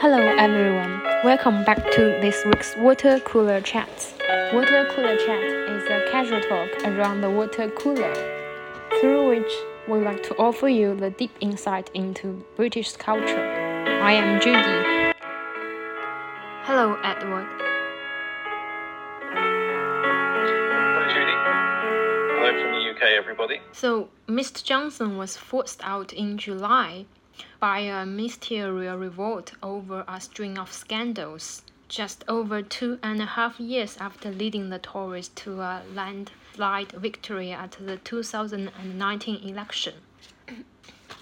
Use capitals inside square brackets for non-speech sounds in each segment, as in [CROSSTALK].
Hello everyone, welcome back to this week's Water Cooler Chat. Water Cooler Chat is a casual talk around the water cooler, through which we like to offer you the deep insight into British culture. I am Judy. Hello Edward. Hello, Judy. Hello from the UK, everybody. So, Mr. Johnson was forced out in July by a ministerial revolt over a string of scandals, just over two and a half years after leading the Tories to a landslide victory at the 2019 election.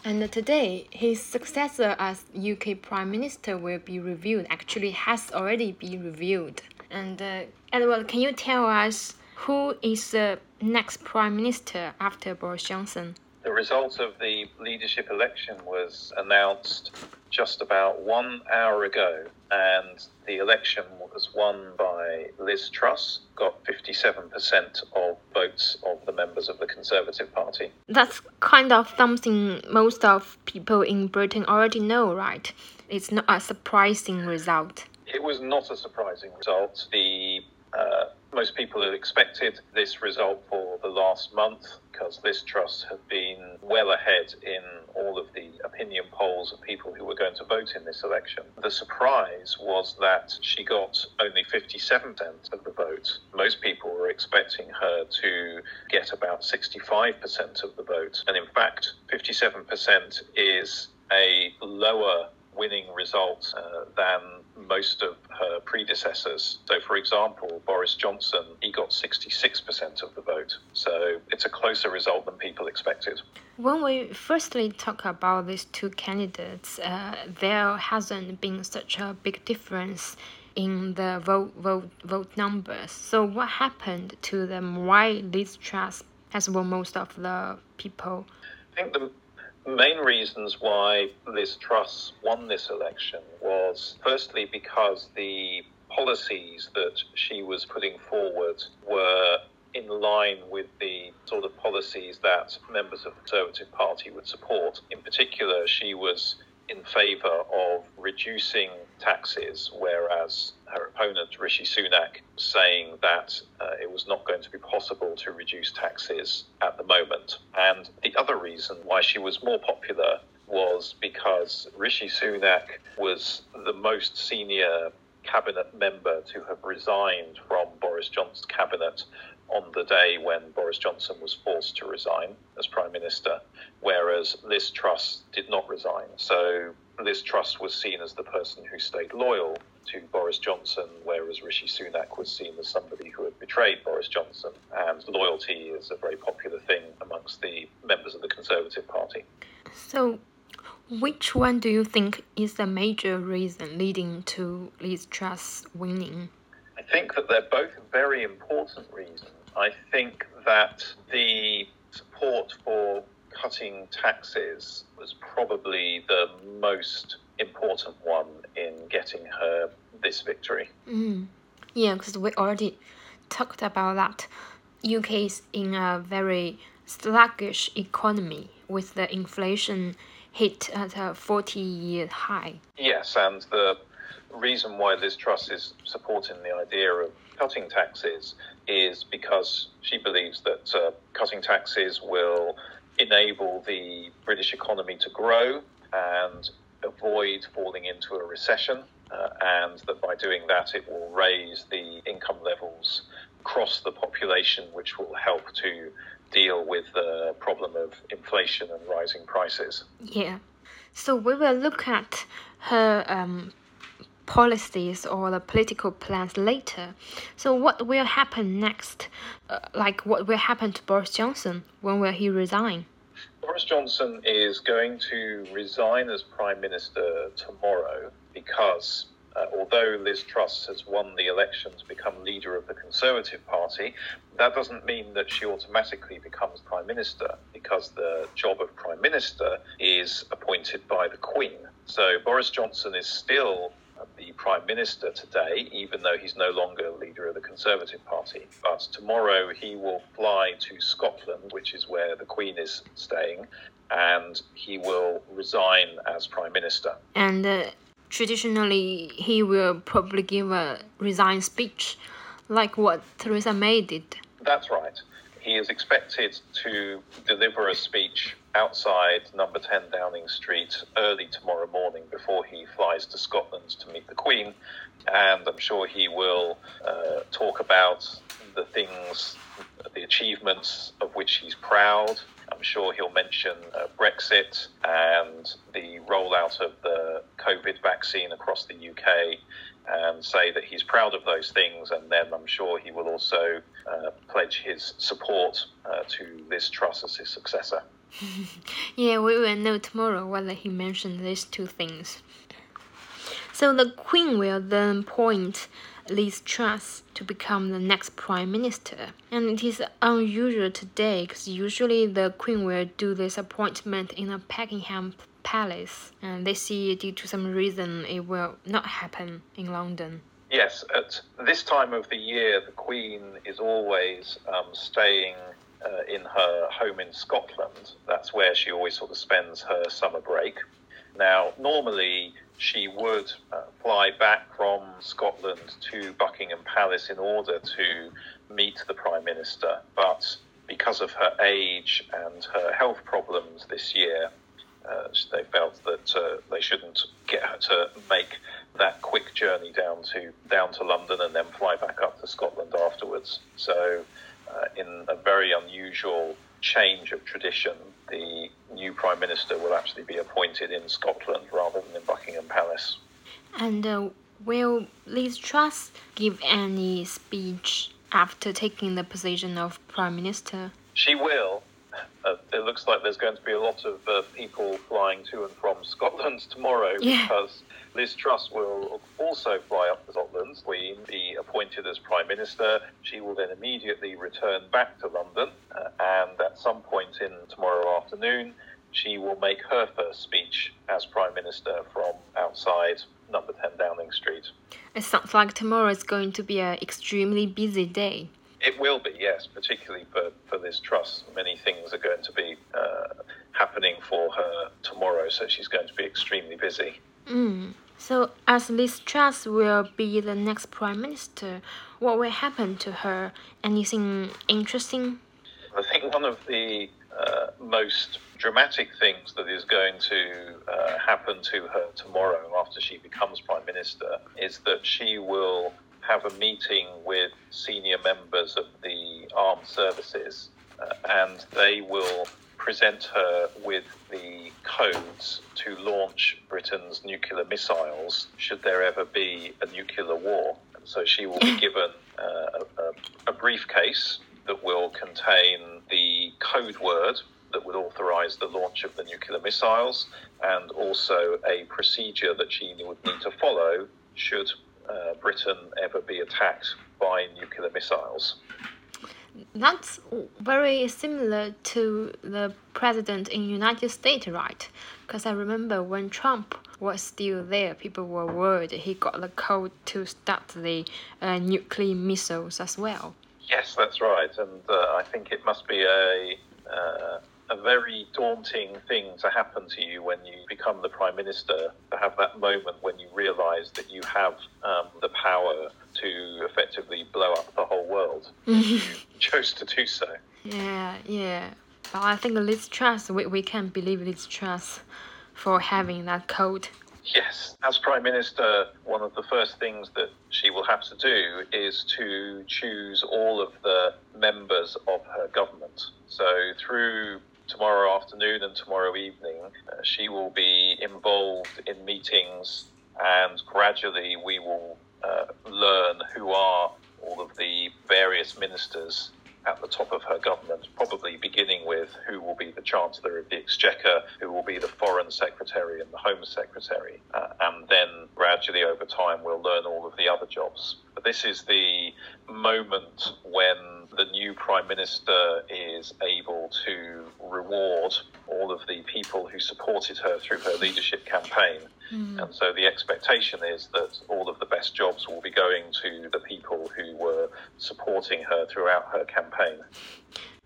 And today, his successor as UK Prime Minister will be revealed. Actually, has already been revealed. And uh, Edward, can you tell us who is the next Prime Minister after Boris Johnson? The result of the leadership election was announced just about one hour ago, and the election was won by Liz Truss, got 57% of votes of the members of the Conservative Party. That's kind of something most of people in Britain already know, right? It's not a surprising result. It was not a surprising result. The uh, most people had expected this result for the last month because Liz Truss had been well ahead in all of the opinion polls of people who were going to vote in this election. The surprise was that she got only 57% of the vote. Most people were expecting her to get about 65% of the vote. And in fact, 57% is a lower winning result uh, than most of her predecessors. So, for example, Boris Johnson, he got 66% of the vote. So, it's a closer result than people expected. When we firstly talk about these two candidates, uh, there hasn't been such a big difference in the vote, vote, vote numbers. So, what happened to them? Why Liz Truss has won most of the people? I think the main reasons why Liz Truss won this election was firstly because the policies that she was putting forward were in line with the sort of policies that members of the Conservative Party would support. In particular, she was in favour of reducing taxes, whereas her opponent, Rishi Sunak, saying that was not going to be possible to reduce taxes at the moment. And the other reason why she was more popular was because Rishi Sunak was the most senior cabinet member to have resigned from Boris Johnson's cabinet on the day when Boris Johnson was forced to resign as Prime Minister, whereas Liz Truss did not resign. So Liz Truss was seen as the person who stayed loyal to Boris Johnson, whereas Rishi Sunak was seen as somebody who had betrayed Boris Johnson. And loyalty is a very popular thing amongst the members of the Conservative Party. So, which one do you think is the major reason leading to Liz Truss winning? I think that they're both very important reasons. I think that the support for cutting taxes was probably the most important one in getting her this victory. Mm. Yeah, because we already talked about that. UK is in a very sluggish economy with the inflation hit at a 40 year high. Yes, and the reason why Liz Truss is supporting the idea of cutting taxes is because she believes that uh, cutting taxes will enable the British economy to grow and avoid falling into a recession, uh, and that by doing that, it will raise the income levels across the population, which will help to deal with the problem of inflation and rising prices. Yeah. So we will look at her um, policies or the political plans later. So what will happen next? Uh, like what will happen to Boris Johnson? When will he resign? Boris Johnson is going to resign as Prime Minister tomorrow because uh, although Liz Truss has won the election to become leader of the Conservative Party, that doesn't mean that she automatically becomes Prime Minister because the job of Prime Minister is appointed by the Queen. So Boris Johnson is still the Prime Minister today, even though he's no longer leader of the Conservative Party. But tomorrow he will fly to Scotland, which is where the Queen is staying, and he will resign as Prime Minister. And uh, traditionally he will probably give a resign speech, like what Theresa May did. That's right. He is expected to deliver a speech outside number 10 Downing Street early tomorrow morning before he flies to Scotland to meet the Queen. And I'm sure he will uh, talk about the things, the achievements of which he's proud. I'm sure he'll mention uh, Brexit and the rollout of the COVID vaccine across the UK and say that he's proud of those things. And then I'm sure he will also uh, pledge his support uh, to Liz Truss as his successor. [LAUGHS] yeah, we will know tomorrow whether he mentioned these two things. So the Queen will then appoint Liz Truss to become the next Prime Minister. And it is unusual today because usually the Queen will do this appointment in a Buckingham Palace. And this year, due to some reason, it will not happen in London. Yes, at this time of the year, the Queen is always um, staying uh, in her home in Scotland. That's where she always sort of spends her summer break. Now, normally she would uh, fly back from Scotland to Buckingham Palace in order to meet the Prime Minister, but because of her age and her health problems this year, uh, they felt that uh, they shouldn't get her to make that quick journey down to down to London and then fly back up to Scotland afterwards. So uh, in a very unusual change of tradition, the new Prime Minister will actually be appointed in Scotland rather than in Buckingham Palace. And uh, will Liz Truss give any speech after taking the position of Prime Minister? She will. Looks like there's going to be a lot of uh, people flying to and from Scotland tomorrow yeah. because Liz Truss will also fly up to Scotland, be appointed as Prime Minister. She will then immediately return back to London, uh, and at some point in tomorrow afternoon, she will make her first speech as Prime Minister from outside number 10 Downing Street. It sounds like tomorrow is going to be an extremely busy day. It will be, yes, particularly for, for Liz Truss. Many things are going to be uh, happening for her tomorrow, so she's going to be extremely busy. Mm. So, as Liz Truss will be the next prime minister, what will happen to her? Anything interesting? I think one of the uh, most dramatic things that is going to uh, happen to her tomorrow after she becomes prime minister is that she will have a meeting with senior members of the armed services uh, and they will present her with the codes to launch Britain's nuclear missiles should there ever be a nuclear war. And so she will be [LAUGHS] given uh, a, a briefcase that will contain the code word that would authorize the launch of the nuclear missiles and also a procedure that she would need to follow should uh, Britain ever be attacked by nuclear missiles that's very similar to the president in United States, right? Because I remember when Trump was still there, people were worried he got the code to start the uh, nuclear missiles as well. Yes, that's right, and uh, I think it must be a uh, a very daunting thing to happen to you when you become the prime minister. To have that moment when you realise that you have um, the power to effectively blow up the whole world. [LAUGHS] you chose to do so. Yeah, yeah. But I think Liz Truss, we, we can believe Liz Truss for having that code. Yes, as Prime Minister, one of the first things that she will have to do is to choose all of the members of her government. So, through tomorrow afternoon and tomorrow evening, uh, she will be involved in meetings, and gradually we will uh, learn who are all of the various ministers at the top of her government, probably beginning with who will be the Chancellor of the Exchequer, who will be the Foreign Secretary and the Home Secretary, uh, and then gradually over time we'll learn all of the other jobs. But this is the moment when the new Prime Minister is able to reward all of the people who supported her through her leadership campaign. Mm. And so the expectation is that all of the best jobs will be going to the people who were supporting her throughout her campaign.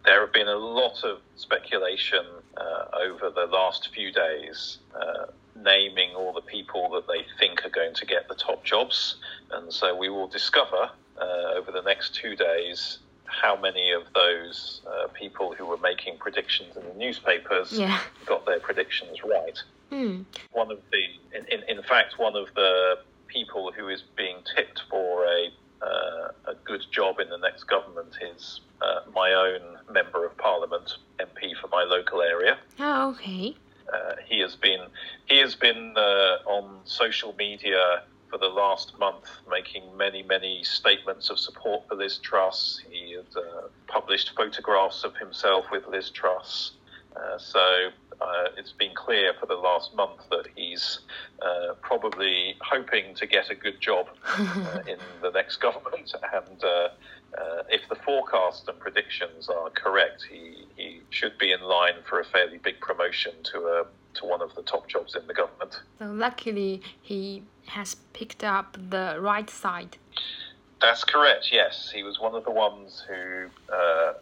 There have been a lot of speculation uh, over the last few days. Uh, naming all the people that they think are going to get the top jobs. And so we will discover uh, over the next two days how many of those uh, people who were making predictions in the newspapers Yeah. got their predictions right. Hmm. One of the, in, in, in fact, one of the people who is being tipped for a uh, a good job in the next government is uh, my own member of parliament, MP for my local area. Oh, okay. Uh, he has been he has been uh, on social media for the last month, making many many statements of support for Liz Truss. He had uh, published photographs of himself with Liz Truss. Uh, so uh, it's been clear for the last month that he's uh, probably hoping to get a good job [LAUGHS] uh, in the next [LAUGHS] government. And uh, uh, if the forecast and predictions are correct, he, he should be in line for a fairly big promotion to a to one of the top jobs in the government. So luckily, he has picked up the right side. That's correct. Yes, he was one of the ones who uh,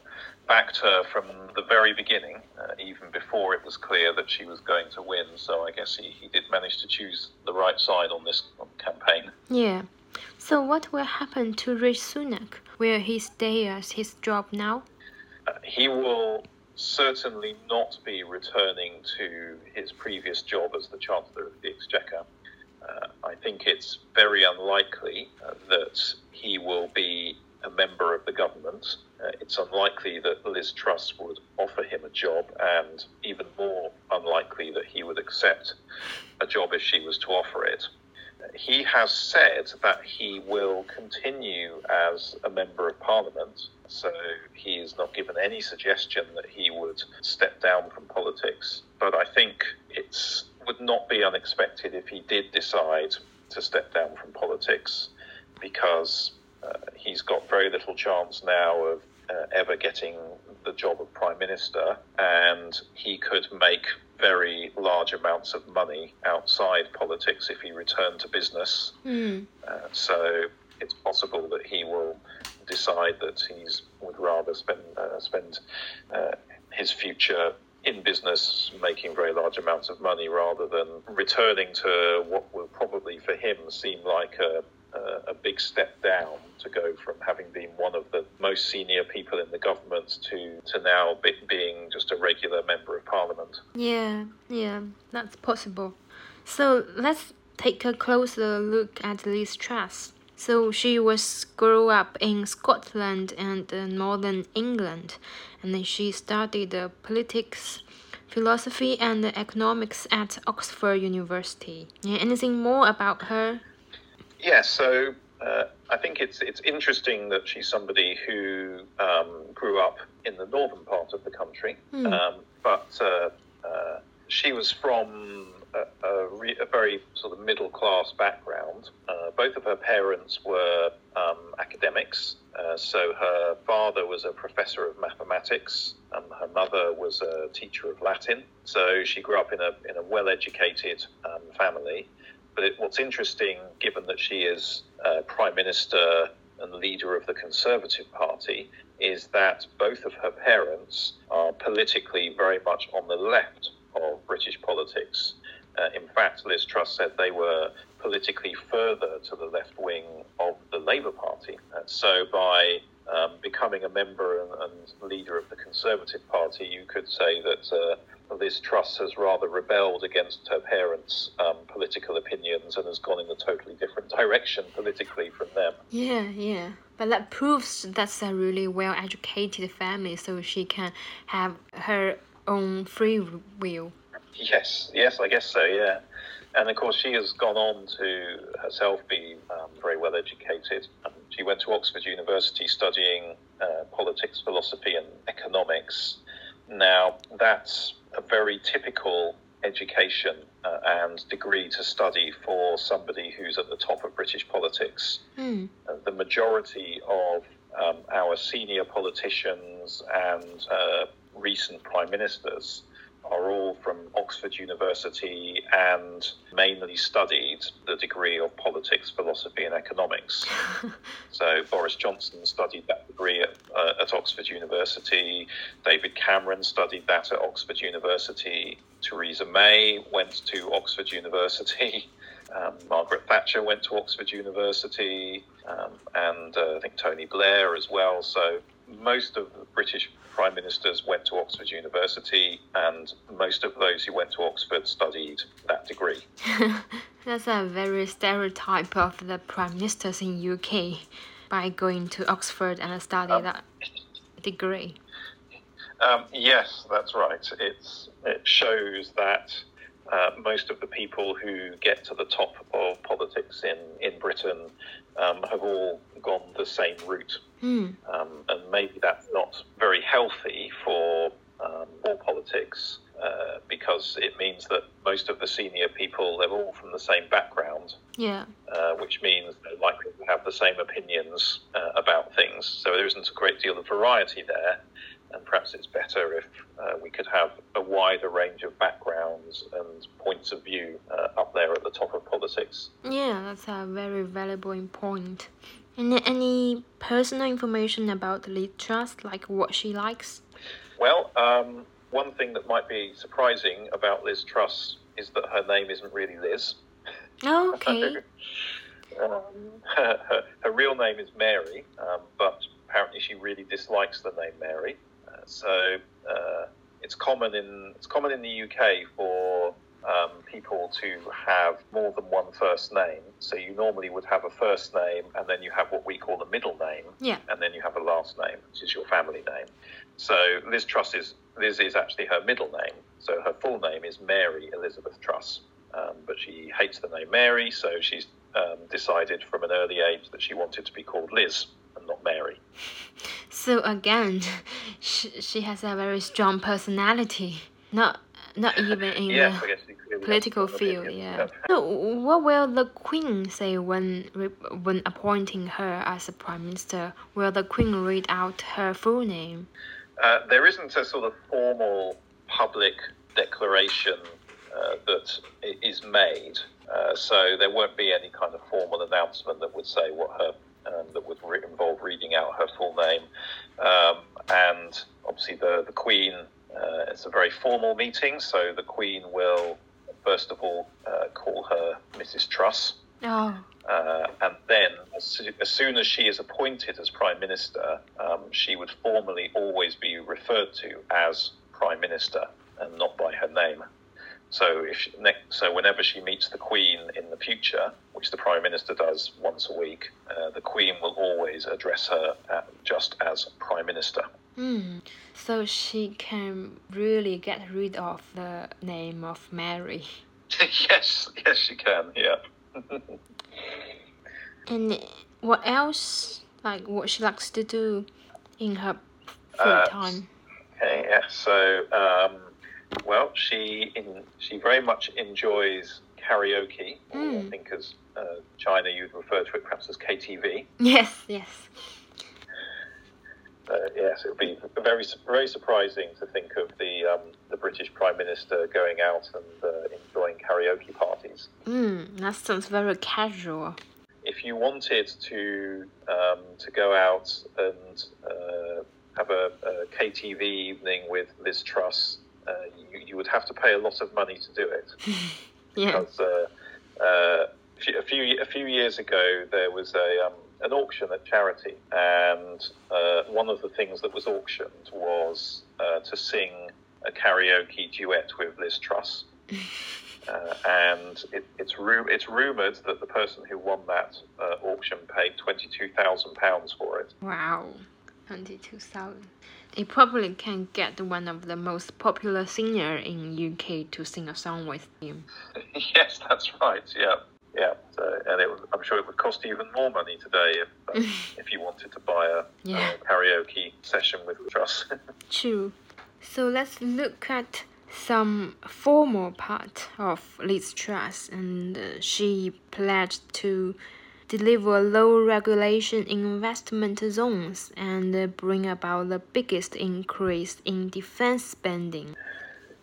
backed her from the very beginning, uh, even before it was clear that she was going to win. So I guess he, he did manage to choose the right side on this campaign. Yeah. So what will happen to Rishi Sunak? Will he stay as his job now? Uh, he will certainly not be returning to his previous job as the Chancellor of the Exchequer. Uh, I think it's very unlikely uh, that he will be a member of the government. Uh, it's unlikely that Liz Truss would offer him a job, and even more unlikely that he would accept a job if she was to offer it. He has said that he will continue as a member of parliament, so he has not given any suggestion that he would step down from politics. But I think it would not be unexpected if he did decide to step down from politics because uh, he's got very little chance now of uh, ever getting the job of prime minister, and he could make very large amounts of money outside politics if he returned to business. Hmm. Uh, so it's possible that he will decide that he would rather spend uh, spend uh, his future in business, making very large amounts of money, rather than returning to what will probably for him seem like a a big step down to go from having been one of the most senior people in the government to to now be, being just a regular member of parliament. Yeah, yeah, that's possible. So let's take a closer look at Liz Truss. So she was grew up in Scotland and uh, northern England, and then she studied uh, politics, philosophy, and economics at Oxford University. Yeah, anything more about her? Yeah, so uh, I think it's it's interesting that she's somebody who um, grew up in the northern part of the country, Mm. um, but uh, uh, she was from a, a, re- a very sort of middle class background. Uh, both of her parents were um, academics, uh, so her father was a professor of mathematics, and her mother was a teacher of Latin. So she grew up in a in a well educated um, family. But it, what's interesting, given that she is uh, prime minister and leader of the Conservative Party, is that both of her parents are politically very much on the left of British politics. Uh, in fact, Liz Truss said they were politically further to the left wing of the Labour Party. Uh, so by um, becoming a member and, and, leader of the Conservative Party, you could say that uh, Liz Truss has rather rebelled against her parents' um, political opinions and has gone in a totally different [LAUGHS] direction politically from them. Yeah, yeah. But that proves that's a really well educated family, so she can have her own free will. Yes, yes, I guess so, yeah. And of course, she has gone on to herself be um, very well educated. Um, she went to Oxford University studying uh, politics, philosophy, and economics. Now, that's a very typical education uh, and degree to study for somebody who's at the top of British politics. Mm. Uh, the majority of um, our senior politicians and uh, recent prime ministers are all from Oxford University and mainly studied the degree of politics, philosophy, and economics. [LAUGHS] so Boris Johnson studied that degree at, uh, at Oxford University. David Cameron studied that at Oxford University. Theresa May went to Oxford University. [LAUGHS] Um, Margaret Thatcher went to Oxford University, um, and uh, I think Tony Blair as well. So most of the British prime ministers went to Oxford University, and most of those who went to Oxford studied that degree. [LAUGHS] That's a very stereotype of the prime ministers in UK by going to Oxford and study um, that degree. Um, yes, that's right. It's it shows that uh, most of the people who get to the top of politics in, in Britain um, have all gone the same route. Mm. Um, and maybe that's not very healthy for um, all politics uh, because it means that most of the senior people, they're all from the same background. Yeah. Uh, which means they're likely to have the same opinions uh, about things. So there isn't a great deal of variety there and perhaps it's better if uh, we could have a wider range of backgrounds and points of view uh, up there at the top of politics. Yeah, that's a very valuable point. And any personal information about Liz Truss, like what she likes? Well, um, one thing that might be surprising about Liz Truss is that her name isn't really Liz. Oh, [LAUGHS] okay. um, [LAUGHS] her, her, her, real name is Mary, um, but apparently she really dislikes the name Mary. So uh, it's common in it's common in the UK for um, people to have more than one first name. So you normally would have a first name, and then you have what we call a middle name, yeah. and then you have a last name, which is your family name. So Liz Truss is Liz is actually her middle name. So her full name is Mary Elizabeth Truss, um, but she hates the name Mary, so she's um, decided from an early age that she wanted to be called Liz and not Mary. So again, [LAUGHS] she, she has a very strong personality. Not not [LAUGHS] even in yes, the political field. Yeah. So what will the Queen say when when appointing her as a prime minister? Will the Queen read out her full name? Uh, there isn't a sort of formal public declaration uh, that is made, uh, so there won't be any kind of formal announcement that would say what her um, that would re- involve reading out her full name. Um, and obviously, the, the Queen, uh, it's a very formal meeting, so the Queen will, first of all, uh, call her Mrs. Truss. Oh. Uh, and then, as, soon as she is appointed as Prime Minister, um, she would formally always be referred to as Prime Minister and not by her name. So if she, so, whenever she meets the Queen in the future, which the Prime Minister does once a week, uh, the Queen will always address her at, just as Prime Minister. Mm. So she can really get rid of the name of Mary. [LAUGHS] yes, yes, she can. Yeah. [LAUGHS] and what else? Like what she likes to do in her free uh, time? Okay. Yeah. So. Um, well, she in, she very much enjoys karaoke. Mm. I think as uh, China you'd refer to it perhaps as KTV. Yes, yes. Uh, yes, it would be very very surprising to think of the um, the British Prime Minister going out and uh, enjoying karaoke parties. Mm, that sounds very casual. If you wanted to um, to go out and uh, have a, a KTV evening with Liz Truss uh, you, you, would have to pay a lot of money to do it. [LAUGHS] yeah. Because uh, uh, a few a few years ago there was a um, an auction at charity, and uh, one of the things that was auctioned was uh, to sing a karaoke duet with Liz Truss. [LAUGHS] Uh, and it, it's ru- it's rumored that the person who won that auction paid twenty two thousand pounds for it. Wow, twenty two thousand it probably can get one of the most popular singer in UK to sing a song with him. [LAUGHS] yes, that's right. Yeah, yeah, so, and it, I'm sure it would cost even more money today if uh, [LAUGHS] if you wanted to buy a, yeah. a karaoke session with Truss. [LAUGHS] True. So let's look at some formal part of Liz Truss, and uh, she pledged to deliver low regulation investment zones and bring about the biggest increase in defense spending.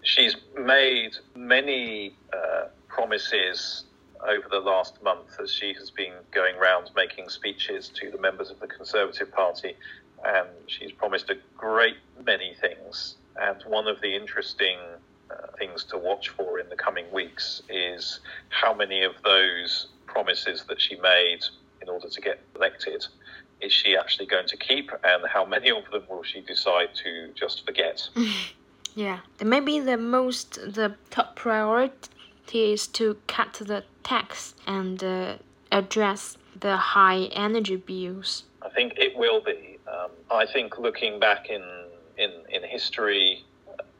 she's made many uh, promises over the last month as she has been going around making speeches to the members of the Conservative Party, and she's promised a great many things. And one of the interesting uh, things to watch for in the coming weeks is how many of those promises that she made in order to get elected is she actually going to keep, and how many of them will she decide to just forget? [LAUGHS] yeah, maybe the most the top priority is to cut the tax and uh, address the high energy bills. I think it will be. Um, I think looking back in in, in history,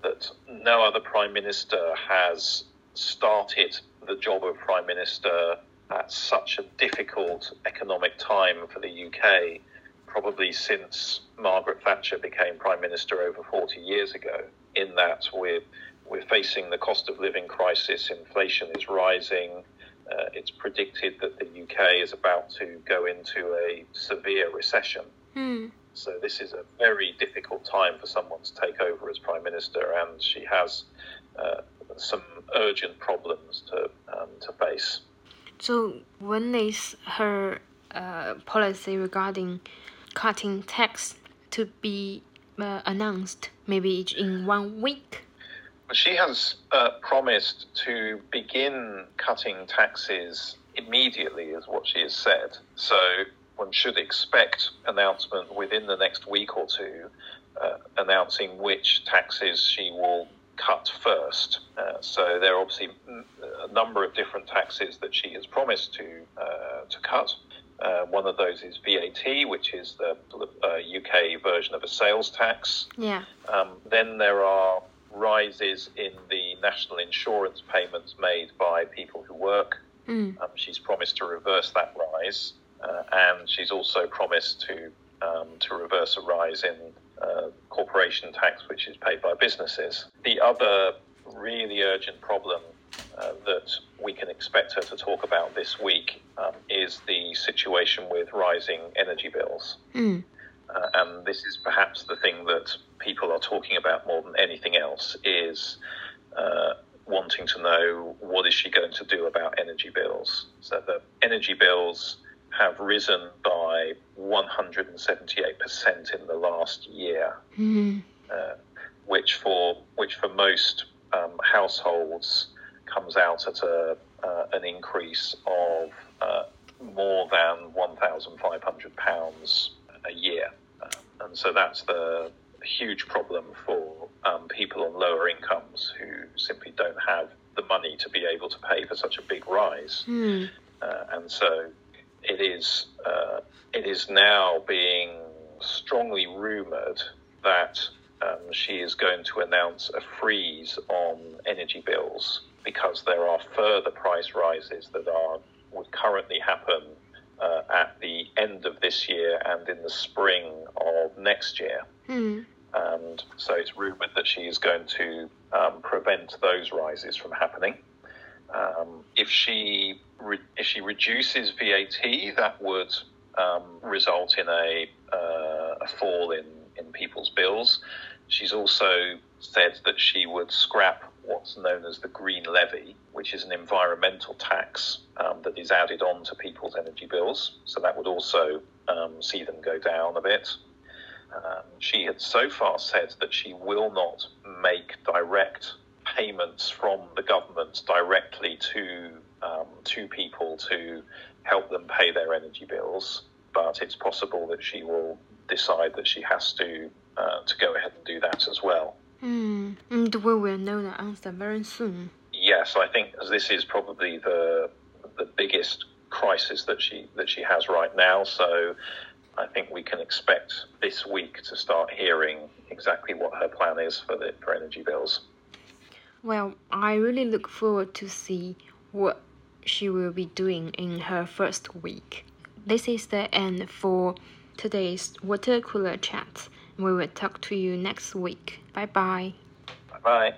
that no other prime minister has started the job of prime minister at such a difficult economic time for the UK, probably since Margaret Thatcher became prime minister over 40 years ago. In that we're we're facing the cost of living crisis, inflation is rising. Uh, it's predicted that the UK is about to go into a severe recession. Hmm. So this is a very difficult time for someone to take over as prime minister, and she has uh, some urgent problems to um, to face. So when is her uh, policy regarding cutting tax to be uh, announced? Maybe in one week. She has uh, promised to begin cutting taxes immediately, is what she has said. So one should expect announcement within the next week or two, uh, announcing which taxes she will cut first. Uh, so there are obviously a number of different taxes that she has promised to uh, to cut. Uh, one of those is VAT, which is the UK version of a sales tax. Yeah. Um, then there are rises in the national insurance payments made by people who work. Mm. Um, she's promised to reverse that rise, uh, and she's also promised to um, to reverse a rise in uh, corporation tax, which is paid by businesses. The other really urgent problem uh, that we can expect her to talk about this week um, is the situation with rising energy bills. Mm. Uh, and this is perhaps the thing that people are talking about more than anything else is uh, wanting to know what is she going to do about energy bills. So the energy bills have risen by 178% in the last year, mm-hmm. uh, which for which for most um, households comes out at a uh, an increase of uh, more than 1,500 pounds a year. Um, and so that's the huge problem for um, people on lower incomes who simply don't have the money to be able to pay for such a big rise. Mm. Uh, and so it is, uh, it is now being strongly rumoured that um, she is going to announce a freeze on energy bills because there are further price rises that are would currently happen uh, at the end of this year and in the spring of next year. Mm. And so it's rumoured that she is going to um, prevent those rises from happening. Um, if she re- if she reduces VAT, that would um, result in a, uh, a fall in, in people's bills. She's also said that she would scrap what's known as the green levy, which is an environmental tax um, that is added on to people's energy bills. So that would also um, see them go down a bit. Um, she had so far said that she will not make direct payments from the government directly to um, to people to help them pay their energy bills. But it's possible that she will decide that she has to uh, to go ahead and do that as well. Mm. And we will know the answer very soon. Yes, I think this is probably the the biggest crisis that she that she has right now. So I think we can expect this week to start hearing exactly what her plan is for the for energy bills. Well, I really look forward to see what she will be doing in her first week. This is the end for today's water cooler chat. We will talk to you next week. Bye bye. Bye bye.